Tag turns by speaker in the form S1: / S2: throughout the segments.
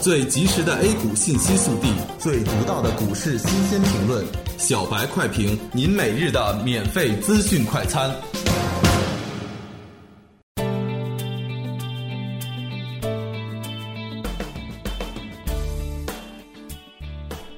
S1: 最及时的 A 股信息速递，
S2: 最独到的股市新鲜评论，
S1: 小白快评，您每日的免费资讯快餐。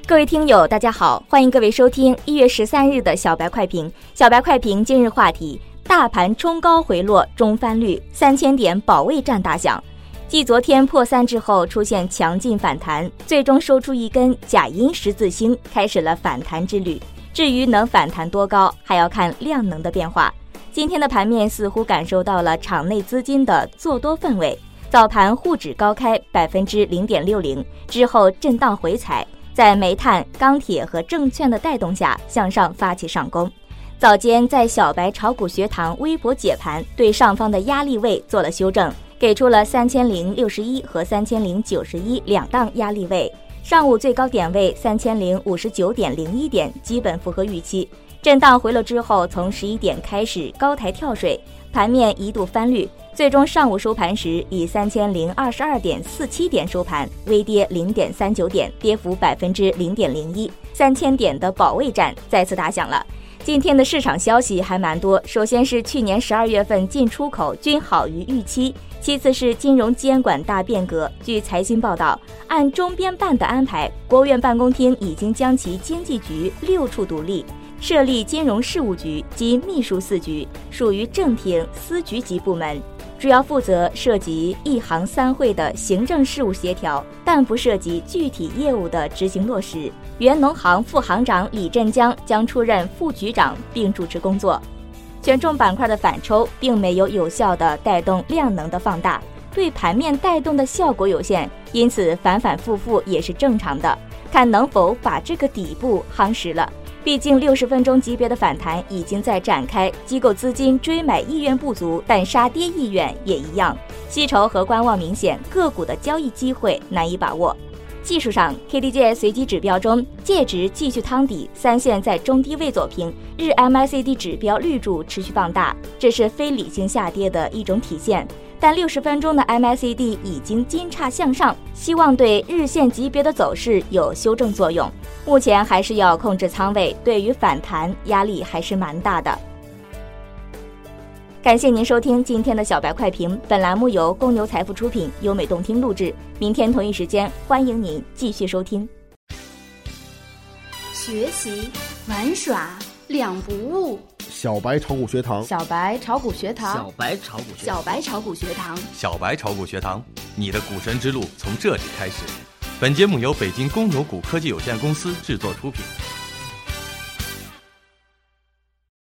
S3: 各位听友，大家好，欢迎各位收听一月十三日的小白快评。小白快评今日话题：大盘冲高回落，中翻绿，三千点保卫战打响。继昨天破三之后出现强劲反弹，最终收出一根假阴十字星，开始了反弹之旅。至于能反弹多高，还要看量能的变化。今天的盘面似乎感受到了场内资金的做多氛围。早盘沪指高开百分之零点六零，之后震荡回踩，在煤炭、钢铁和证券的带动下向上发起上攻。早间在小白炒股学堂微博解盘，对上方的压力位做了修正。给出了三千零六十一和三千零九十一两档压力位，上午最高点位三千零五十九点零一点，基本符合预期。震荡回落之后，从十一点开始高台跳水，盘面一度翻绿，最终上午收盘时以三千零二十二点四七点收盘，微跌零点三九点，跌幅百分之零点零一，三千点的保卫战再次打响了。今天的市场消息还蛮多，首先是去年十二月份进出口均好于预期。其次是金融监管大变革。据财新报道，按中编办的安排，国务院办公厅已经将其经济局六处独立，设立金融事务局及秘书四局，属于正厅司局级部门，主要负责涉及一行三会的行政事务协调，但不涉及具体业务的执行落实。原农行副行长李振江将出任副局长，并主持工作。权重板块的反抽并没有有效的带动量能的放大，对盘面带动的效果有限，因此反反复复也是正常的。看能否把这个底部夯实了。毕竟六十分钟级别的反弹已经在展开，机构资金追买意愿不足，但杀跌意愿也一样，吸筹和观望明显，个股的交易机会难以把握。技术上，KDJ 随机指标中，介值继续汤底，三线在中低位走平，日 MACD 指标绿柱持续放大，这是非理性下跌的一种体现。但六十分钟的 MACD 已经金叉向上，希望对日线级别的走势有修正作用。目前还是要控制仓位，对于反弹压力还是蛮大的。感谢您收听今天的小白快评，本栏目由公牛财富出品，优美动听录制。明天同一时间，欢迎您继续收听。
S4: 学习玩耍两不误，
S5: 小白炒股学堂，
S4: 小白炒股学堂，
S6: 小白炒股学
S4: 小白炒股学堂，
S1: 小白炒股学堂，你的股神之路从这里开始。本节目由北京公牛股科技有限公司制作出品。